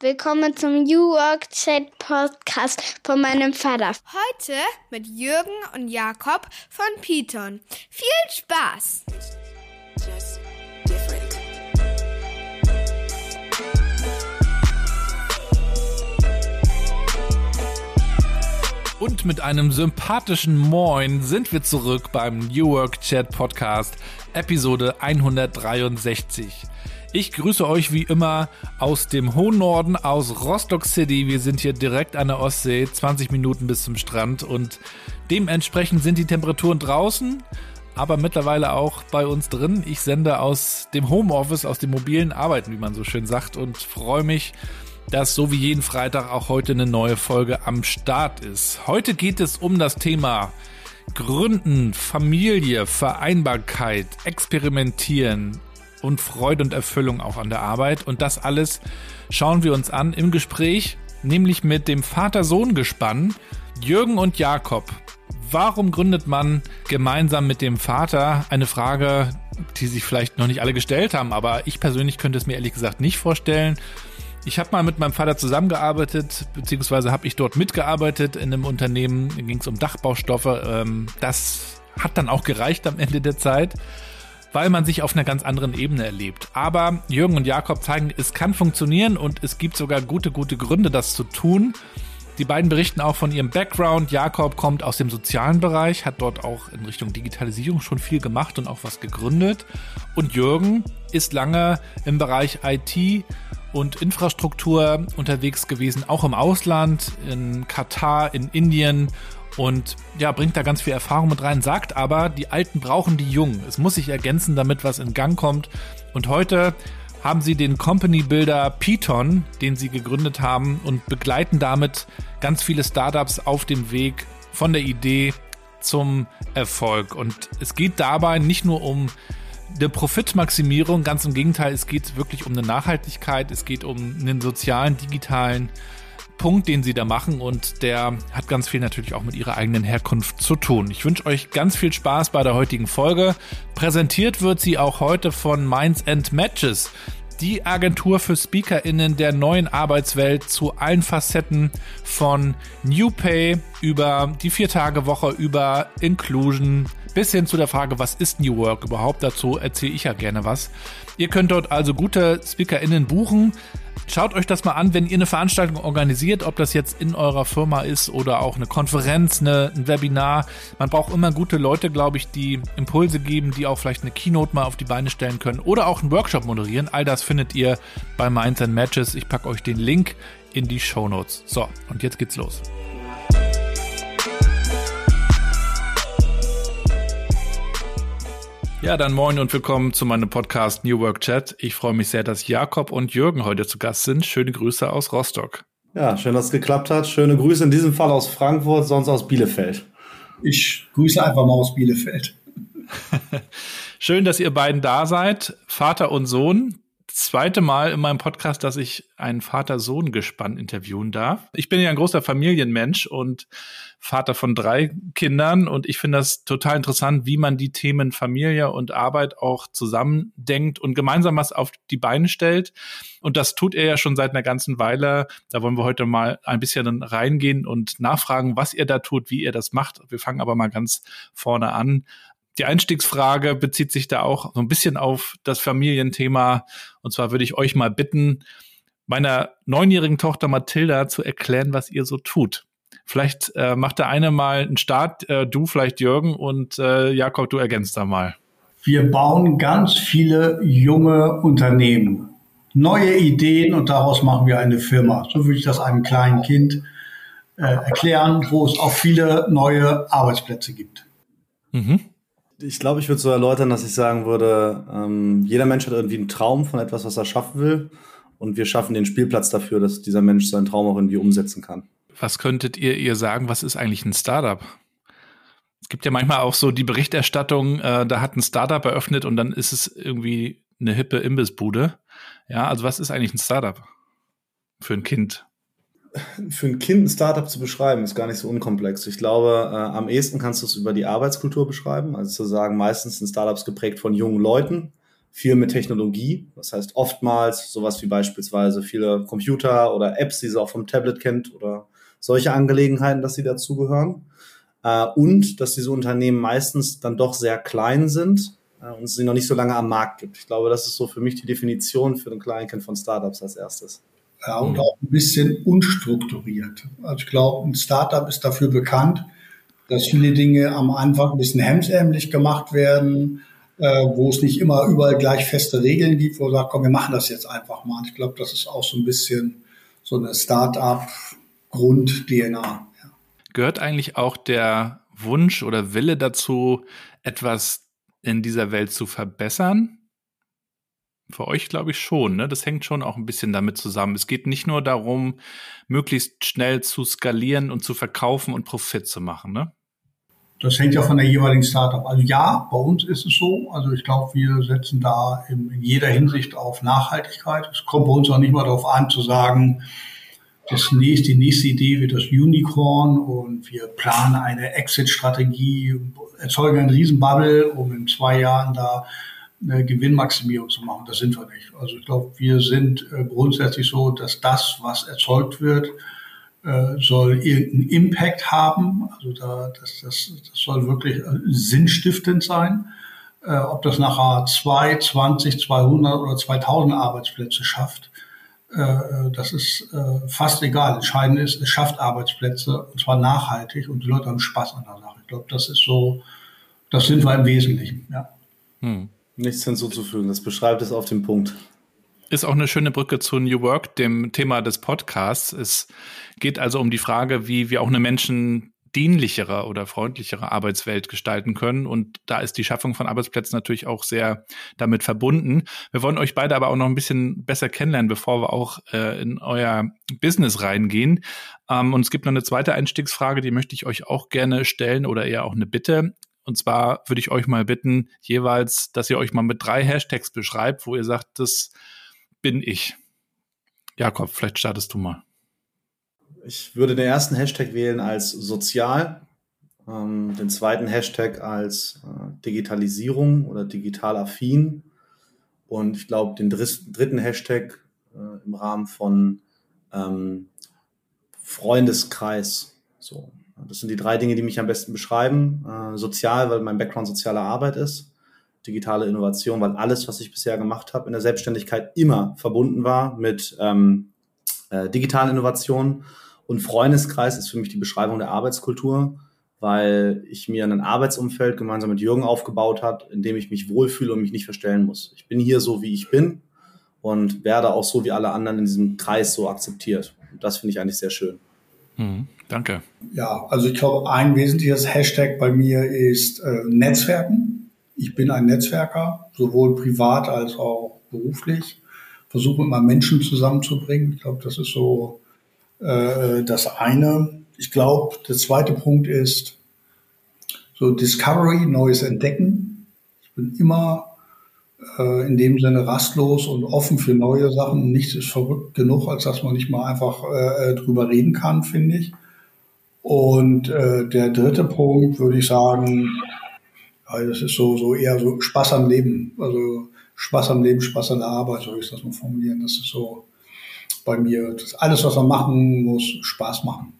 Willkommen zum New Work Chat Podcast von meinem Vater. Heute mit Jürgen und Jakob von Python. Viel Spaß! Und mit einem sympathischen Moin sind wir zurück beim New Work Chat Podcast, Episode 163. Ich grüße euch wie immer aus dem hohen Norden, aus Rostock City. Wir sind hier direkt an der Ostsee, 20 Minuten bis zum Strand und dementsprechend sind die Temperaturen draußen, aber mittlerweile auch bei uns drin. Ich sende aus dem Homeoffice, aus dem mobilen Arbeiten, wie man so schön sagt, und freue mich, dass so wie jeden Freitag auch heute eine neue Folge am Start ist. Heute geht es um das Thema Gründen, Familie, Vereinbarkeit, Experimentieren, und Freude und Erfüllung auch an der Arbeit. Und das alles schauen wir uns an im Gespräch, nämlich mit dem Vater-Sohn-Gespann Jürgen und Jakob. Warum gründet man gemeinsam mit dem Vater? Eine Frage, die sich vielleicht noch nicht alle gestellt haben, aber ich persönlich könnte es mir ehrlich gesagt nicht vorstellen. Ich habe mal mit meinem Vater zusammengearbeitet, beziehungsweise habe ich dort mitgearbeitet in einem Unternehmen, da ging es um Dachbaustoffe. Ähm, das hat dann auch gereicht am Ende der Zeit weil man sich auf einer ganz anderen Ebene erlebt. Aber Jürgen und Jakob zeigen, es kann funktionieren und es gibt sogar gute, gute Gründe, das zu tun. Die beiden berichten auch von ihrem Background. Jakob kommt aus dem sozialen Bereich, hat dort auch in Richtung Digitalisierung schon viel gemacht und auch was gegründet. Und Jürgen ist lange im Bereich IT und Infrastruktur unterwegs gewesen, auch im Ausland, in Katar, in Indien und ja, bringt da ganz viel Erfahrung mit rein, sagt aber, die Alten brauchen die Jungen. Es muss sich ergänzen, damit was in Gang kommt. Und heute haben sie den Company Builder Python, den sie gegründet haben und begleiten damit ganz viele Startups auf dem Weg von der Idee zum Erfolg. Und es geht dabei nicht nur um eine Profitmaximierung, ganz im Gegenteil, es geht wirklich um eine Nachhaltigkeit, es geht um einen sozialen, digitalen Punkt, den sie da machen und der hat ganz viel natürlich auch mit ihrer eigenen Herkunft zu tun. Ich wünsche euch ganz viel Spaß bei der heutigen Folge. Präsentiert wird sie auch heute von Minds and Matches, die Agentur für SpeakerInnen der neuen Arbeitswelt zu allen Facetten von New Pay über die Vier-Tage-Woche, über Inclusion bis hin zu der Frage, was ist New Work überhaupt? Dazu erzähle ich ja gerne was. Ihr könnt dort also gute SpeakerInnen buchen. Schaut euch das mal an, wenn ihr eine Veranstaltung organisiert, ob das jetzt in eurer Firma ist oder auch eine Konferenz, eine, ein Webinar. Man braucht immer gute Leute, glaube ich, die Impulse geben, die auch vielleicht eine Keynote mal auf die Beine stellen können oder auch einen Workshop moderieren. All das findet ihr bei Minds and Matches. Ich packe euch den Link in die Show Notes. So, und jetzt geht's los. Ja, dann moin und willkommen zu meinem Podcast New Work Chat. Ich freue mich sehr, dass Jakob und Jürgen heute zu Gast sind. Schöne Grüße aus Rostock. Ja, schön, dass es geklappt hat. Schöne Grüße in diesem Fall aus Frankfurt, sonst aus Bielefeld. Ich grüße einfach mal aus Bielefeld. schön, dass ihr beiden da seid. Vater und Sohn zweite Mal in meinem Podcast, dass ich einen Vater-Sohn-Gespann interviewen darf. Ich bin ja ein großer Familienmensch und Vater von drei Kindern und ich finde das total interessant, wie man die Themen Familie und Arbeit auch zusammendenkt und gemeinsam was auf die Beine stellt. Und das tut er ja schon seit einer ganzen Weile. Da wollen wir heute mal ein bisschen reingehen und nachfragen, was er da tut, wie er das macht. Wir fangen aber mal ganz vorne an. Die Einstiegsfrage bezieht sich da auch so ein bisschen auf das Familienthema. Und zwar würde ich euch mal bitten, meiner neunjährigen Tochter Mathilda zu erklären, was ihr so tut. Vielleicht äh, macht der eine mal einen Start, äh, du vielleicht Jürgen und äh, Jakob, du ergänzt da mal. Wir bauen ganz viele junge Unternehmen, neue Ideen und daraus machen wir eine Firma. So würde ich das einem kleinen Kind äh, erklären, wo es auch viele neue Arbeitsplätze gibt. Mhm. Ich glaube, ich würde so erläutern, dass ich sagen würde, ähm, jeder Mensch hat irgendwie einen Traum von etwas, was er schaffen will. Und wir schaffen den Spielplatz dafür, dass dieser Mensch seinen Traum auch irgendwie umsetzen kann. Was könntet ihr ihr sagen, was ist eigentlich ein Startup? Es gibt ja manchmal auch so die Berichterstattung, äh, da hat ein Startup eröffnet und dann ist es irgendwie eine hippe Imbissbude. Ja, also was ist eigentlich ein Startup für ein Kind? für ein Kind ein Startup zu beschreiben, ist gar nicht so unkomplex. Ich glaube, äh, am ehesten kannst du es über die Arbeitskultur beschreiben. Also zu sagen, meistens sind Startups geprägt von jungen Leuten, viel mit Technologie. Das heißt oftmals sowas wie beispielsweise viele Computer oder Apps, die sie auch vom Tablet kennt oder solche Angelegenheiten, dass sie dazugehören. Äh, und dass diese Unternehmen meistens dann doch sehr klein sind äh, und es sie noch nicht so lange am Markt gibt. Ich glaube, das ist so für mich die Definition für ein Kleinkind von Startups als erstes. Ja, und auch ein bisschen unstrukturiert. Also ich glaube, ein Startup ist dafür bekannt, dass viele Dinge am Anfang ein bisschen hemsärmlich gemacht werden, äh, wo es nicht immer überall gleich feste Regeln gibt, wo man sagt, komm, wir machen das jetzt einfach mal. Ich glaube, das ist auch so ein bisschen so eine Ja. Gehört eigentlich auch der Wunsch oder Wille dazu, etwas in dieser Welt zu verbessern? Für euch glaube ich schon, ne? Das hängt schon auch ein bisschen damit zusammen. Es geht nicht nur darum, möglichst schnell zu skalieren und zu verkaufen und Profit zu machen, ne? Das hängt ja von der jeweiligen Startup. Also ja, bei uns ist es so. Also ich glaube, wir setzen da in, in jeder Hinsicht auf Nachhaltigkeit. Es kommt bei uns auch nicht mal darauf an zu sagen, das nächste, die nächste Idee wird das Unicorn und wir planen eine Exit-Strategie, erzeugen einen Riesenbubble, um in zwei Jahren da eine Gewinnmaximierung zu machen. Das sind wir nicht. Also ich glaube, wir sind äh, grundsätzlich so, dass das, was erzeugt wird, äh, soll irgendeinen Impact haben. Also da, das, das, das soll wirklich äh, sinnstiftend sein. Ob das nachher 2, 20, 200 oder 2000 Arbeitsplätze schafft, äh, das ist äh, fast egal. Entscheidend ist, es schafft Arbeitsplätze und zwar nachhaltig und die Leute haben Spaß an der Sache. Ich glaube, das ist so, das sind wir im Wesentlichen. Ja. Hm. Nichts hinzuzufügen, das beschreibt es auf den Punkt. Ist auch eine schöne Brücke zu New Work, dem Thema des Podcasts. Es geht also um die Frage, wie wir auch eine menschendienlichere oder freundlichere Arbeitswelt gestalten können. Und da ist die Schaffung von Arbeitsplätzen natürlich auch sehr damit verbunden. Wir wollen euch beide aber auch noch ein bisschen besser kennenlernen, bevor wir auch äh, in euer Business reingehen. Ähm, und es gibt noch eine zweite Einstiegsfrage, die möchte ich euch auch gerne stellen oder eher auch eine Bitte. Und zwar würde ich euch mal bitten, jeweils, dass ihr euch mal mit drei Hashtags beschreibt, wo ihr sagt, das bin ich. Jakob, vielleicht startest du mal. Ich würde den ersten Hashtag wählen als sozial, ähm, den zweiten Hashtag als äh, Digitalisierung oder digital affin und ich glaube den dritten Hashtag äh, im Rahmen von ähm, Freundeskreis. So, das sind die drei Dinge, die mich am besten beschreiben. Äh, sozial, weil mein Background soziale Arbeit ist. Digitale Innovation, weil alles, was ich bisher gemacht habe in der Selbstständigkeit, immer verbunden war mit ähm, äh, digitalen Innovationen. Und Freundeskreis ist für mich die Beschreibung der Arbeitskultur, weil ich mir ein Arbeitsumfeld gemeinsam mit Jürgen aufgebaut hat, in dem ich mich wohlfühle und mich nicht verstellen muss. Ich bin hier so, wie ich bin und werde auch so wie alle anderen in diesem Kreis so akzeptiert. Und das finde ich eigentlich sehr schön. Mhm, danke. Ja, also ich glaube, ein wesentliches Hashtag bei mir ist äh, Netzwerken. Ich bin ein Netzwerker, sowohl privat als auch beruflich. Versuche immer Menschen zusammenzubringen. Ich glaube, das ist so äh, das eine. Ich glaube, der zweite Punkt ist so Discovery, Neues Entdecken. Ich bin immer äh, in dem Sinne rastlos und offen für neue Sachen. Nichts ist verrückt genug, als dass man nicht mal einfach äh, drüber reden kann, finde ich. Und äh, der dritte Punkt würde ich sagen, das ist so, so eher so Spaß am Leben. Also Spaß am Leben, Spaß an der Arbeit, soll ich das mal formulieren. Das ist so bei mir. Das alles, was man machen muss, Spaß machen.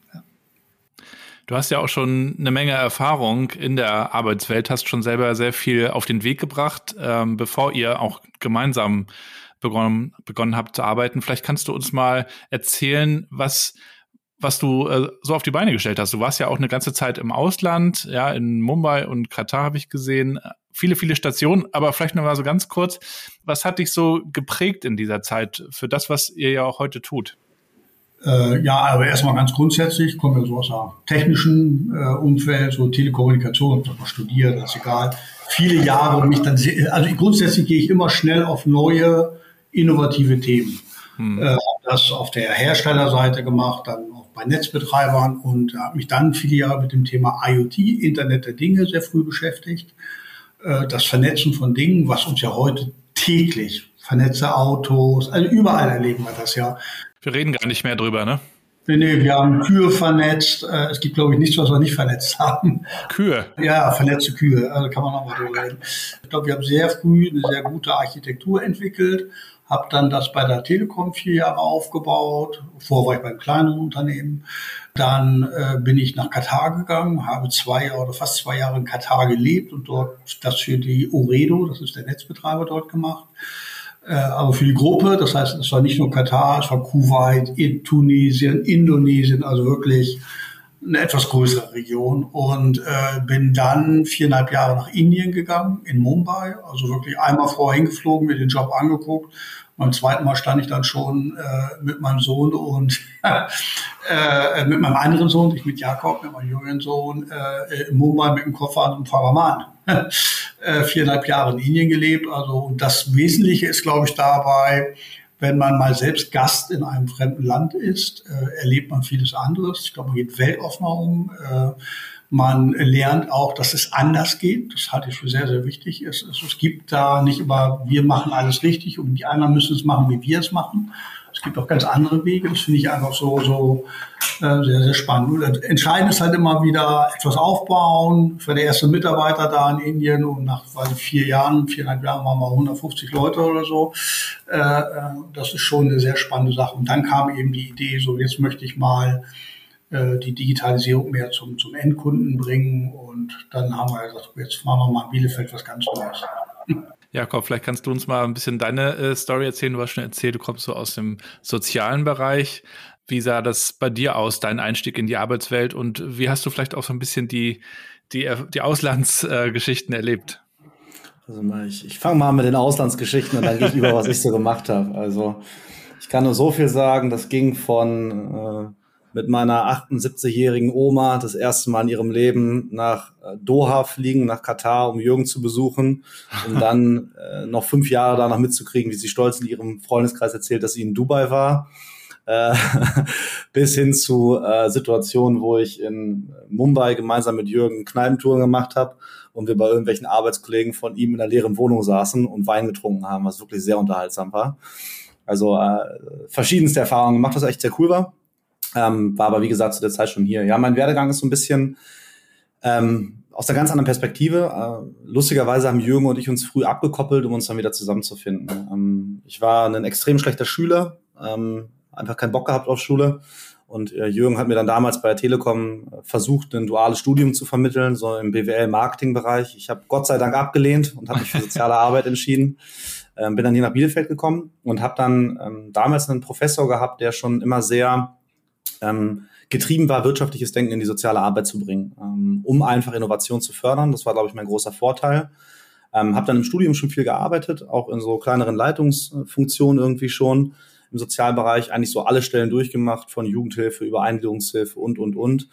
Du hast ja auch schon eine Menge Erfahrung in der Arbeitswelt, hast schon selber sehr viel auf den Weg gebracht, ähm, bevor ihr auch gemeinsam begonnen, begonnen habt zu arbeiten. Vielleicht kannst du uns mal erzählen, was was du äh, so auf die Beine gestellt hast. Du warst ja auch eine ganze Zeit im Ausland, ja, in Mumbai und Katar habe ich gesehen. Viele, viele Stationen, aber vielleicht noch mal so ganz kurz. Was hat dich so geprägt in dieser Zeit für das, was ihr ja auch heute tut? Äh, ja, aber erstmal ganz grundsätzlich, kommen wir so aus einem technischen äh, Umfeld, so Telekommunikation, ich habe studiert, das ist egal. Viele Jahre und mich dann, also grundsätzlich gehe ich immer schnell auf neue, innovative Themen. Hm. Äh, das auf der Herstellerseite gemacht, dann auch bei Netzbetreibern und habe mich dann viele Jahre mit dem Thema IoT, Internet der Dinge, sehr früh beschäftigt. Äh, das Vernetzen von Dingen, was uns ja heute täglich vernetzte Autos, also überall erleben wir das ja. Wir reden gar nicht mehr drüber, ne? Nee, nee, wir haben Kühe vernetzt. Äh, es gibt, glaube ich, nichts, was wir nicht vernetzt haben. Kühe? Ja, vernetzte Kühe. Also kann man noch mal drüber reden. Ich glaube, wir haben sehr früh eine sehr gute Architektur entwickelt. Habe dann das bei der Telekom vier Jahre aufgebaut. Vorher war ich beim kleinen Unternehmen. Dann äh, bin ich nach Katar gegangen, habe zwei oder fast zwei Jahre in Katar gelebt und dort das für die Oredo, das ist der Netzbetreiber, dort gemacht. Äh, aber für die Gruppe, das heißt, es war nicht nur Katar, es war Kuwait, Tunesien, Indonesien, also wirklich eine etwas größere Region und äh, bin dann viereinhalb Jahre nach Indien gegangen, in Mumbai, also wirklich einmal vorher hingeflogen, mir den Job angeguckt. Beim zweiten Mal stand ich dann schon äh, mit meinem Sohn und äh, mit meinem anderen Sohn, nicht mit Jakob, mit meinem jüngeren Sohn, äh, in Mumbai mit dem Koffer und Faraman. äh, viereinhalb Jahre in Indien gelebt. Also und das Wesentliche ist, glaube ich, dabei, wenn man mal selbst Gast in einem fremden Land ist, äh, erlebt man vieles anderes. Ich glaube, man geht weltoffener um. Äh, man lernt auch, dass es anders geht. Das halte ich für sehr, sehr wichtig. Es, es, gibt da nicht immer, wir machen alles richtig und die anderen müssen es machen, wie wir es machen, es gibt auch ganz andere Wege. Das finde ich einfach so, so äh, sehr, sehr spannend. Und entscheidend ist halt immer wieder etwas aufbauen. Ich war der erste Mitarbeiter da in Indien und nach weiß ich, vier Jahren, viereinhalb Jahren waren wir 150 Leute oder so. Äh, äh, das ist schon eine sehr spannende Sache. Und dann kam eben die Idee, so jetzt möchte ich mal äh, die Digitalisierung mehr zum, zum Endkunden bringen. Und dann haben wir gesagt, jetzt machen wir mal in Bielefeld was ganz Neues. Jakob, vielleicht kannst du uns mal ein bisschen deine äh, Story erzählen. Du hast schon erzählt, du kommst so aus dem sozialen Bereich. Wie sah das bei dir aus, dein Einstieg in die Arbeitswelt? Und wie hast du vielleicht auch so ein bisschen die, die, die Auslandsgeschichten äh, erlebt? Also ich, ich fange mal mit den Auslandsgeschichten und dann gehe ich über, was ich so gemacht habe. Also ich kann nur so viel sagen, das ging von äh, mit meiner 78-jährigen Oma das erste Mal in ihrem Leben nach äh, Doha fliegen, nach Katar, um Jürgen zu besuchen und dann äh, noch fünf Jahre danach mitzukriegen, wie sie stolz in ihrem Freundeskreis erzählt, dass sie in Dubai war. Äh, bis hin zu äh, Situationen, wo ich in Mumbai gemeinsam mit Jürgen Kneipentouren gemacht habe und wir bei irgendwelchen Arbeitskollegen von ihm in der leeren Wohnung saßen und Wein getrunken haben, was wirklich sehr unterhaltsam war. Also äh, verschiedenste Erfahrungen gemacht, was echt sehr cool war. Ähm, war aber, wie gesagt, zu der Zeit schon hier. Ja, mein Werdegang ist so ein bisschen ähm, aus einer ganz anderen Perspektive. Äh, lustigerweise haben Jürgen und ich uns früh abgekoppelt, um uns dann wieder zusammenzufinden. Ähm, ich war ein extrem schlechter Schüler, ähm, einfach keinen Bock gehabt auf Schule. Und äh, Jürgen hat mir dann damals bei der Telekom versucht, ein duales Studium zu vermitteln, so im BWL-Marketing-Bereich. Ich habe Gott sei Dank abgelehnt und habe mich für soziale Arbeit entschieden. Ähm, bin dann hier nach Bielefeld gekommen und habe dann ähm, damals einen Professor gehabt, der schon immer sehr ähm, getrieben war, wirtschaftliches Denken in die soziale Arbeit zu bringen, ähm, um einfach Innovation zu fördern. Das war, glaube ich, mein großer Vorteil. Ähm, habe dann im Studium schon viel gearbeitet, auch in so kleineren Leitungsfunktionen irgendwie schon im Sozialbereich, eigentlich so alle Stellen durchgemacht, von Jugendhilfe über Eingliederungshilfe und, und, und.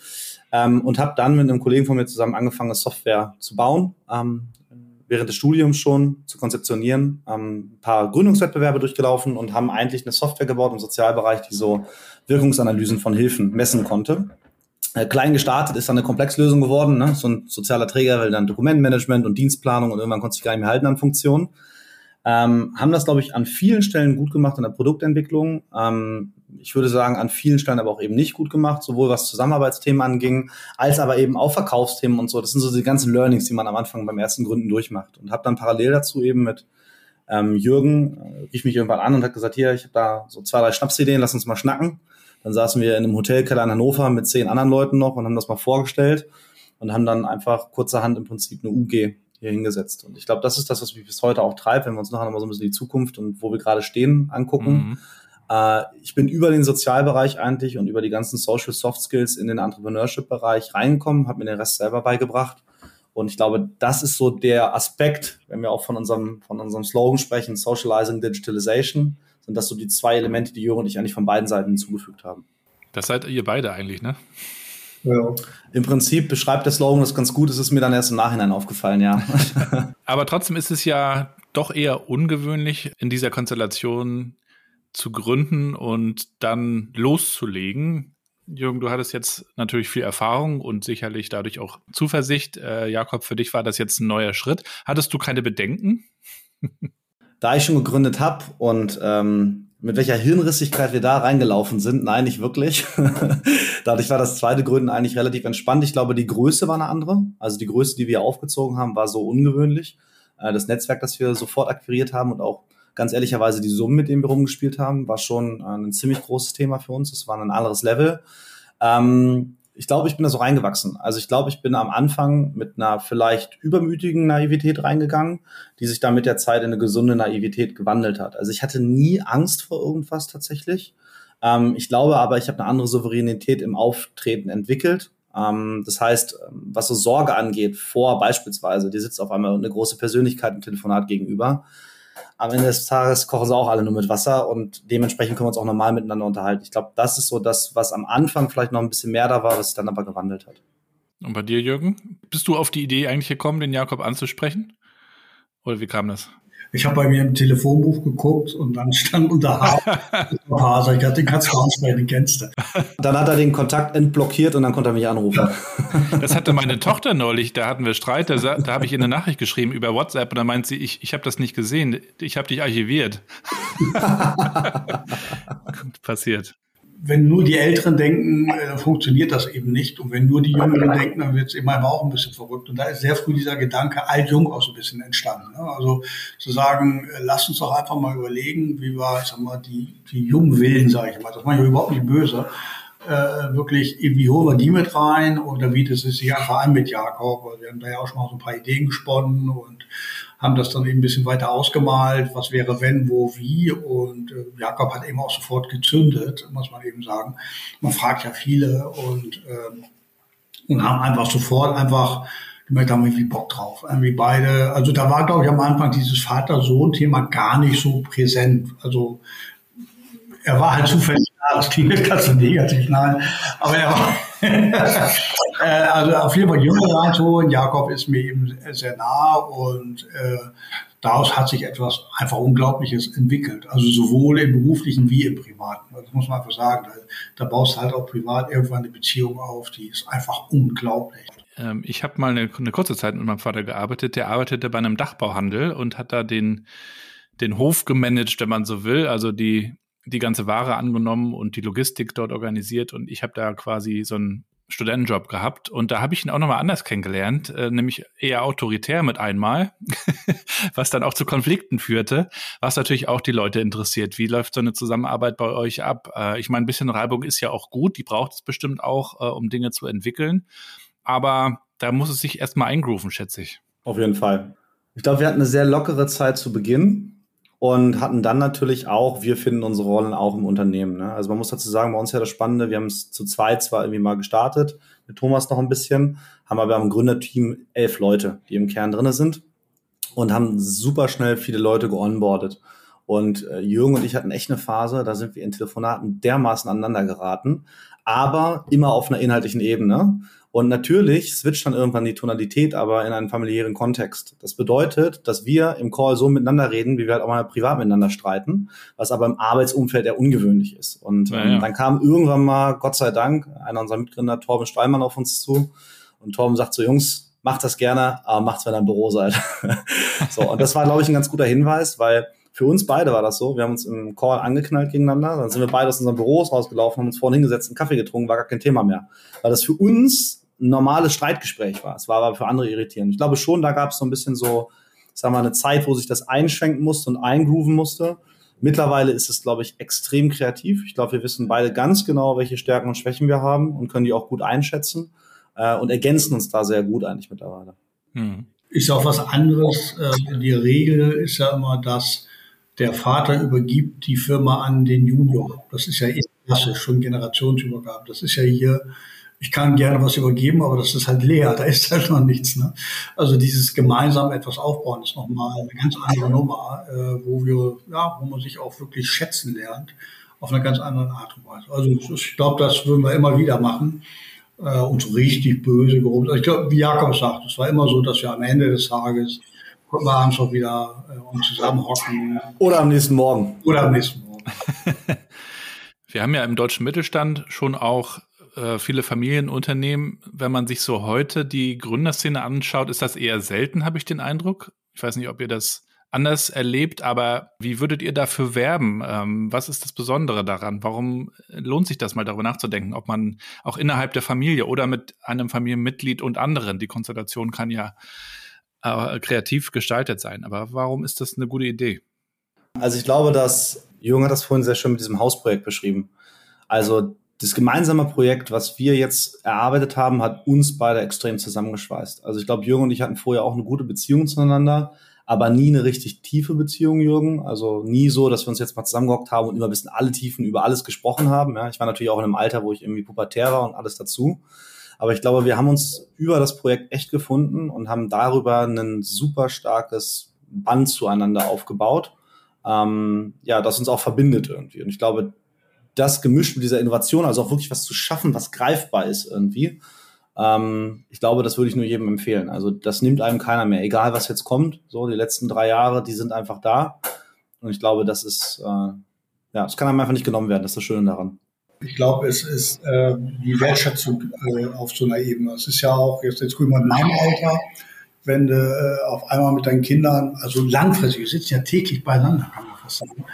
Ähm, und habe dann mit einem Kollegen von mir zusammen angefangen, Software zu bauen. Ähm, während des Studiums schon zu konzeptionieren, haben ein paar Gründungswettbewerbe durchgelaufen und haben eigentlich eine Software gebaut im Sozialbereich, die so Wirkungsanalysen von Hilfen messen konnte. Äh, klein gestartet ist dann eine Komplexlösung geworden. Ne? So ein sozialer Träger will dann Dokumentenmanagement und Dienstplanung und irgendwann konnte sich gar nicht mehr halten an Funktionen. Ähm, haben das, glaube ich, an vielen Stellen gut gemacht in der Produktentwicklung. Ähm, ich würde sagen, an vielen Stellen aber auch eben nicht gut gemacht, sowohl was Zusammenarbeitsthemen anging, als aber eben auch Verkaufsthemen und so. Das sind so die ganzen Learnings, die man am Anfang beim ersten Gründen durchmacht. Und habe dann parallel dazu eben mit ähm, Jürgen, äh, rief mich irgendwann an und hat gesagt, hier, ich habe da so zwei, drei Schnapsideen, lass uns mal schnacken. Dann saßen wir in einem Hotelkeller in Hannover mit zehn anderen Leuten noch und haben das mal vorgestellt und haben dann einfach kurzerhand im Prinzip eine UG hier hingesetzt. Und ich glaube, das ist das, was mich bis heute auch treibt, wenn wir uns nachher nochmal so ein bisschen die Zukunft und wo wir gerade stehen angucken. Mhm. Äh, ich bin über den Sozialbereich eigentlich und über die ganzen Social Soft Skills in den Entrepreneurship-Bereich reingekommen, habe mir den Rest selber beigebracht. Und ich glaube, das ist so der Aspekt, wenn wir auch von unserem, von unserem Slogan sprechen, Socializing Digitalization, sind das so die zwei Elemente, die Jürgen und ich eigentlich von beiden Seiten hinzugefügt haben. Das seid ihr beide eigentlich, ne? Ja. Im Prinzip beschreibt der Slogan das ganz gut. Es ist mir dann erst im Nachhinein aufgefallen, ja. Aber trotzdem ist es ja doch eher ungewöhnlich, in dieser Konstellation zu gründen und dann loszulegen. Jürgen, du hattest jetzt natürlich viel Erfahrung und sicherlich dadurch auch Zuversicht. Äh, Jakob, für dich war das jetzt ein neuer Schritt. Hattest du keine Bedenken? da ich schon gegründet habe und ähm, mit welcher Hirnrissigkeit wir da reingelaufen sind. Nein, nicht wirklich. Dadurch war das zweite Gründen eigentlich relativ entspannt. Ich glaube, die Größe war eine andere. Also die Größe, die wir aufgezogen haben, war so ungewöhnlich. Äh, das Netzwerk, das wir sofort akquiriert haben und auch ganz ehrlicherweise die Summen, mit denen wir rumgespielt haben, war schon äh, ein ziemlich großes Thema für uns. Es war ein anderes Level. Ähm, ich glaube, ich bin da so reingewachsen. Also ich glaube, ich bin am Anfang mit einer vielleicht übermütigen Naivität reingegangen, die sich dann mit der Zeit in eine gesunde Naivität gewandelt hat. Also ich hatte nie Angst vor irgendwas tatsächlich. Ähm, ich glaube aber, ich habe eine andere Souveränität im Auftreten entwickelt. Ähm, das heißt, was so Sorge angeht, vor beispielsweise, die sitzt auf einmal eine große Persönlichkeit im Telefonat gegenüber am Ende des Tages kochen sie auch alle nur mit Wasser und dementsprechend können wir uns auch normal miteinander unterhalten. Ich glaube, das ist so das, was am Anfang vielleicht noch ein bisschen mehr da war, was sich dann aber gewandelt hat. Und bei dir, Jürgen? Bist du auf die Idee eigentlich gekommen, den Jakob anzusprechen? Oder wie kam das? Ich habe bei mir im Telefonbuch geguckt und dann stand unter Haser. Ich dachte, den kannst du ansprechen, den kennst du. Dann hat er den Kontakt entblockiert und dann konnte er mich anrufen. Das hatte meine Tochter neulich, da hatten wir Streit, da, da habe ich ihr eine Nachricht geschrieben über WhatsApp und dann meint sie, ich, ich habe das nicht gesehen, ich habe dich archiviert. Passiert wenn nur die Älteren denken, äh, funktioniert das eben nicht. Und wenn nur die Jüngeren denken, dann wird es eben auch ein bisschen verrückt. Und da ist sehr früh dieser Gedanke alt-jung auch so ein bisschen entstanden. Ne? Also zu sagen, äh, lass uns doch einfach mal überlegen, wie wir, ich sag mal, die, die jungen Willen, sage ich mal, das meine ich überhaupt nicht böse, äh, wirklich, wie holen wir die mit rein oder wie das ist sich einfach an mit Jakob. Wir haben da ja auch schon mal so ein paar Ideen gesponnen und haben das dann eben ein bisschen weiter ausgemalt, was wäre wenn, wo, wie. Und äh, Jakob hat eben auch sofort gezündet, muss man eben sagen. Man fragt ja viele und, äh, und haben einfach sofort einfach gemerkt, haben irgendwie Bock drauf. Irgendwie beide, also da war, glaube ich, am Anfang dieses Vater-Sohn-Thema gar nicht so präsent. Also er war halt zufällig da, das klingt jetzt ganz negativ, nein, aber er war, also auf jeden Fall Jünger reinzuholen. Jakob ist mir eben sehr nah und äh, daraus hat sich etwas einfach Unglaubliches entwickelt. Also sowohl im beruflichen wie im privaten. Das muss man einfach sagen. Da, da baust du halt auch privat irgendwann eine Beziehung auf, die ist einfach unglaublich. Ähm, ich habe mal eine, eine kurze Zeit mit meinem Vater gearbeitet. Der arbeitete bei einem Dachbauhandel und hat da den den Hof gemanagt, wenn man so will, also die die ganze Ware angenommen und die Logistik dort organisiert und ich habe da quasi so einen Studentenjob gehabt und da habe ich ihn auch nochmal anders kennengelernt, äh, nämlich eher autoritär mit einmal, was dann auch zu Konflikten führte, was natürlich auch die Leute interessiert. Wie läuft so eine Zusammenarbeit bei euch ab? Äh, ich meine, ein bisschen Reibung ist ja auch gut, die braucht es bestimmt auch, äh, um Dinge zu entwickeln, aber da muss es sich erstmal eingrooven, schätze ich. Auf jeden Fall. Ich glaube, wir hatten eine sehr lockere Zeit zu Beginn und hatten dann natürlich auch, wir finden unsere Rollen auch im Unternehmen. Ne? Also man muss dazu sagen, bei uns ja das Spannende, wir haben es zu zweit zwar irgendwie mal gestartet, mit Thomas noch ein bisschen, haben aber im Gründerteam elf Leute, die im Kern drinne sind und haben super schnell viele Leute geonboardet. Und äh, Jürgen und ich hatten echt eine Phase, da sind wir in Telefonaten dermaßen aneinander geraten, aber immer auf einer inhaltlichen Ebene. Und natürlich switcht dann irgendwann die Tonalität, aber in einen familiären Kontext. Das bedeutet, dass wir im Call so miteinander reden, wie wir halt auch mal privat miteinander streiten, was aber im Arbeitsumfeld eher ungewöhnlich ist. Und ja, ähm, dann kam irgendwann mal, Gott sei Dank, einer unserer Mitgründer, Torben Steinmann, auf uns zu. Und Torben sagt so, Jungs, macht das gerne, aber macht's, wenn ihr im Büro seid. so, und das war, glaube ich, ein ganz guter Hinweis, weil für uns beide war das so. Wir haben uns im Call angeknallt gegeneinander. Dann sind wir beide aus unseren Büros rausgelaufen, haben uns vorhin hingesetzt, einen Kaffee getrunken, war gar kein Thema mehr. Weil das für uns ein normales Streitgespräch war. Es war aber für andere irritierend. Ich glaube schon, da gab es so ein bisschen so, ich sag mal, eine Zeit, wo sich das einschränken musste und eingrooven musste. Mittlerweile ist es, glaube ich, extrem kreativ. Ich glaube, wir wissen beide ganz genau, welche Stärken und Schwächen wir haben und können die auch gut einschätzen äh, und ergänzen uns da sehr gut eigentlich mittlerweile. Hm. Ist auch was anderes. Äh, die Regel ist ja immer, dass der Vater übergibt die Firma an den Junior. Das ist ja klassisch, schon Generationsübergabe. Das ist ja hier ich kann gerne was übergeben, aber das ist halt leer, da ist halt noch nichts. Ne? Also dieses gemeinsam etwas aufbauen ist nochmal eine ganz andere Nummer, äh, wo wir, ja, wo man sich auch wirklich schätzen lernt, auf eine ganz andere Art und Weise. Also ich glaube, das würden wir immer wieder machen. Äh, und so richtig böse gehoben. Also ich glaube, wie Jakob sagt, es war immer so, dass wir am Ende des Tages gucken wir abends auch wieder äh, uns zusammenhocken. Oder am nächsten Morgen. Oder am nächsten Morgen. Wir haben ja im deutschen Mittelstand schon auch äh, viele Familienunternehmen, wenn man sich so heute die Gründerszene anschaut, ist das eher selten, habe ich den Eindruck. Ich weiß nicht, ob ihr das anders erlebt, aber wie würdet ihr dafür werben? Ähm, was ist das Besondere daran? Warum lohnt sich das mal darüber nachzudenken, ob man auch innerhalb der Familie oder mit einem Familienmitglied und anderen, die Konstellation kann ja äh, kreativ gestaltet sein, aber warum ist das eine gute Idee? Also ich glaube, dass Jung hat das vorhin sehr schön mit diesem Hausprojekt beschrieben. Also das gemeinsame Projekt, was wir jetzt erarbeitet haben, hat uns beide extrem zusammengeschweißt. Also ich glaube, Jürgen und ich hatten vorher auch eine gute Beziehung zueinander, aber nie eine richtig tiefe Beziehung, Jürgen. Also nie so, dass wir uns jetzt mal zusammengehockt haben und immer ein bisschen alle Tiefen über alles gesprochen haben. Ja, ich war natürlich auch in einem Alter, wo ich irgendwie pubertär war und alles dazu. Aber ich glaube, wir haben uns über das Projekt echt gefunden und haben darüber ein super starkes Band zueinander aufgebaut, ähm, ja, das uns auch verbindet irgendwie. Und ich glaube, das gemischt mit dieser Innovation, also auch wirklich was zu schaffen, was greifbar ist irgendwie. Ähm, ich glaube, das würde ich nur jedem empfehlen. Also das nimmt einem keiner mehr, egal was jetzt kommt. So die letzten drei Jahre, die sind einfach da. Und ich glaube, das ist, äh, ja, das kann einem einfach nicht genommen werden. Das ist das Schöne daran. Ich glaube, es ist äh, die Wertschätzung äh, auf so einer Ebene. Es ist ja auch, jetzt, jetzt gucken wir in meinem Alter, wenn du äh, auf einmal mit deinen Kindern, also langfristig, wir sitzen ja täglich beieinander, kann man fast sagen.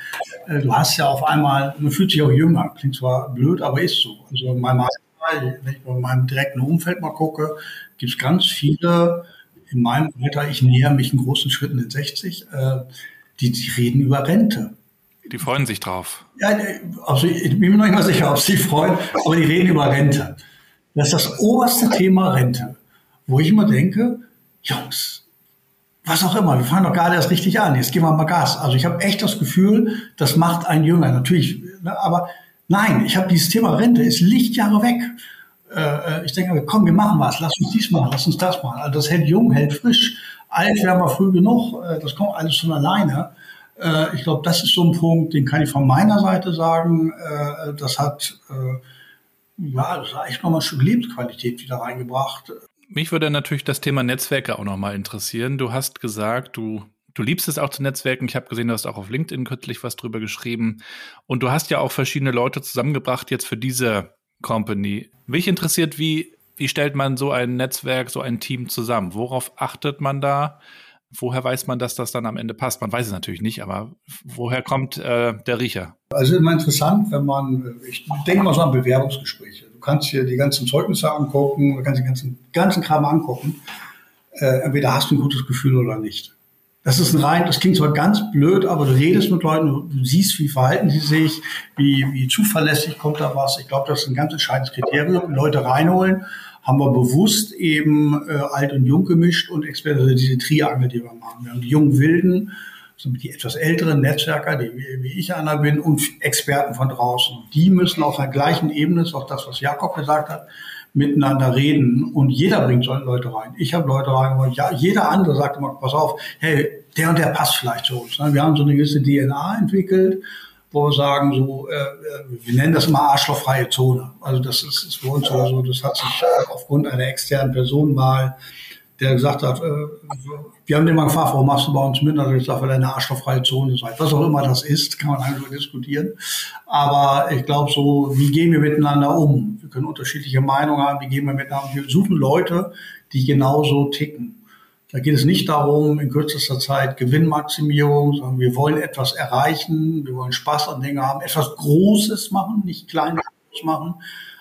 Äh, du hast ja auf einmal, man fühlt sich auch jünger, klingt zwar blöd, aber ist so. Also in meinem Alter, wenn ich bei meinem direkten Umfeld mal gucke, gibt es ganz viele in meinem Alter, ich näher mich in großen Schritten in 60, äh, die, die reden über Rente. Die freuen sich drauf. Ja, also ich bin mir noch nicht mal sicher, ob sie freuen, aber die reden über Rente. Das ist das oberste Thema Rente, wo ich immer denke, Jungs, was auch immer, wir fangen doch gerade erst richtig an, jetzt geben wir mal Gas. Also ich habe echt das Gefühl, das macht einen jünger, natürlich, ne, aber nein, ich habe dieses Thema Rente, ist Lichtjahre weg. Äh, ich denke, komm, wir machen was, lass uns dies machen, lass uns das machen. Also das hält jung, hält frisch, alt werden wir früh genug, äh, das kommt alles von alleine. Äh, ich glaube, das ist so ein Punkt, den kann ich von meiner Seite sagen. Äh, das hat, äh, ja, das hat echt nochmal Stück Lebensqualität wieder reingebracht. Mich würde natürlich das Thema Netzwerke auch nochmal interessieren. Du hast gesagt, du Du liebst es auch zu Netzwerken. Ich habe gesehen, du hast auch auf LinkedIn kürzlich was drüber geschrieben. Und du hast ja auch verschiedene Leute zusammengebracht jetzt für diese Company. Mich interessiert, wie, wie stellt man so ein Netzwerk, so ein Team zusammen? Worauf achtet man da? Woher weiß man, dass das dann am Ende passt? Man weiß es natürlich nicht, aber woher kommt äh, der Riecher? Also immer interessant, wenn man, ich denke mal so an Bewerbungsgespräche. Du kannst dir die ganzen Zeugnisse angucken, du kannst den ganzen, ganzen Kram angucken. Äh, entweder hast du ein gutes Gefühl oder nicht. Das ist ein rein, das klingt zwar ganz blöd, aber du redest mit Leuten, du siehst, wie verhalten sie sich, wie, wie zuverlässig kommt da was. Ich glaube, das ist ein ganz entscheidendes Kriterium. Leute reinholen haben wir bewusst eben äh, alt und jung gemischt und also diese Triangel, die wir machen. Wir haben die jungen Wilden, die etwas älteren Netzwerker, die, wie ich einer bin, und Experten von draußen. Die müssen auf der gleichen Ebene, ist auch das, was Jakob gesagt hat, miteinander reden und jeder bringt solche Leute rein. Ich habe Leute rein und ja, jeder andere sagt immer, pass auf, hey, der und der passt vielleicht zu uns. Wir haben so eine gewisse DNA entwickelt wo wir sagen, so, äh, äh, wir nennen das immer arschlochfreie Zone. Also das ist, ist für uns so, das hat sich aufgrund einer externen Person mal, der gesagt hat, äh, wir haben den mal gefragt, warum machst du bei uns mit? Also ich sage, weil eine arschlochfreie Zone seid. Was auch immer das ist, kann man eigentlich diskutieren. Aber ich glaube so, wie gehen wir miteinander um? Wir können unterschiedliche Meinungen haben, wie gehen wir miteinander um? Wir suchen Leute, die genauso ticken. Da geht es nicht darum, in kürzester Zeit Gewinnmaximierung, sondern wir wollen etwas erreichen, wir wollen Spaß an Dingen haben, etwas Großes machen, nicht Kleines machen.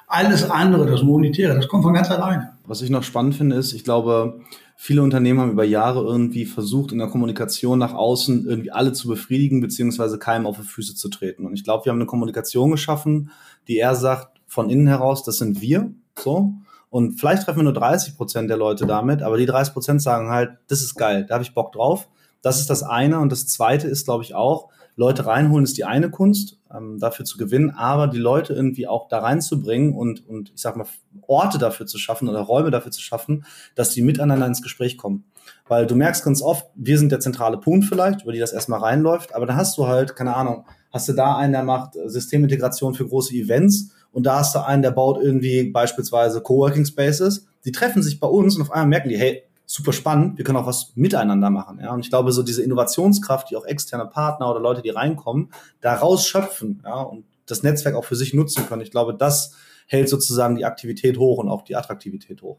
Alles andere, das Monetäre, das kommt von ganz alleine. Was ich noch spannend finde, ist, ich glaube, viele Unternehmen haben über Jahre irgendwie versucht, in der Kommunikation nach außen irgendwie alle zu befriedigen, beziehungsweise keinem auf die Füße zu treten. Und ich glaube, wir haben eine Kommunikation geschaffen, die er sagt, von innen heraus, das sind wir, so. Und vielleicht treffen wir nur 30 Prozent der Leute damit, aber die 30 Prozent sagen halt, das ist geil, da habe ich Bock drauf. Das ist das eine. Und das zweite ist, glaube ich, auch, Leute reinholen ist die eine Kunst, ähm, dafür zu gewinnen, aber die Leute irgendwie auch da reinzubringen und, und ich sag mal, Orte dafür zu schaffen oder Räume dafür zu schaffen, dass die miteinander ins Gespräch kommen. Weil du merkst ganz oft, wir sind der zentrale Punkt vielleicht, über die das erstmal reinläuft, aber da hast du halt, keine Ahnung, hast du da einen, der macht Systemintegration für große Events und da hast du einen, der baut irgendwie beispielsweise Coworking Spaces. Die treffen sich bei uns und auf einmal merken die, hey, super spannend, wir können auch was miteinander machen. Ja? Und ich glaube, so diese Innovationskraft, die auch externe Partner oder Leute, die reinkommen, daraus schöpfen ja? und das Netzwerk auch für sich nutzen können. Ich glaube, das hält sozusagen die Aktivität hoch und auch die Attraktivität hoch.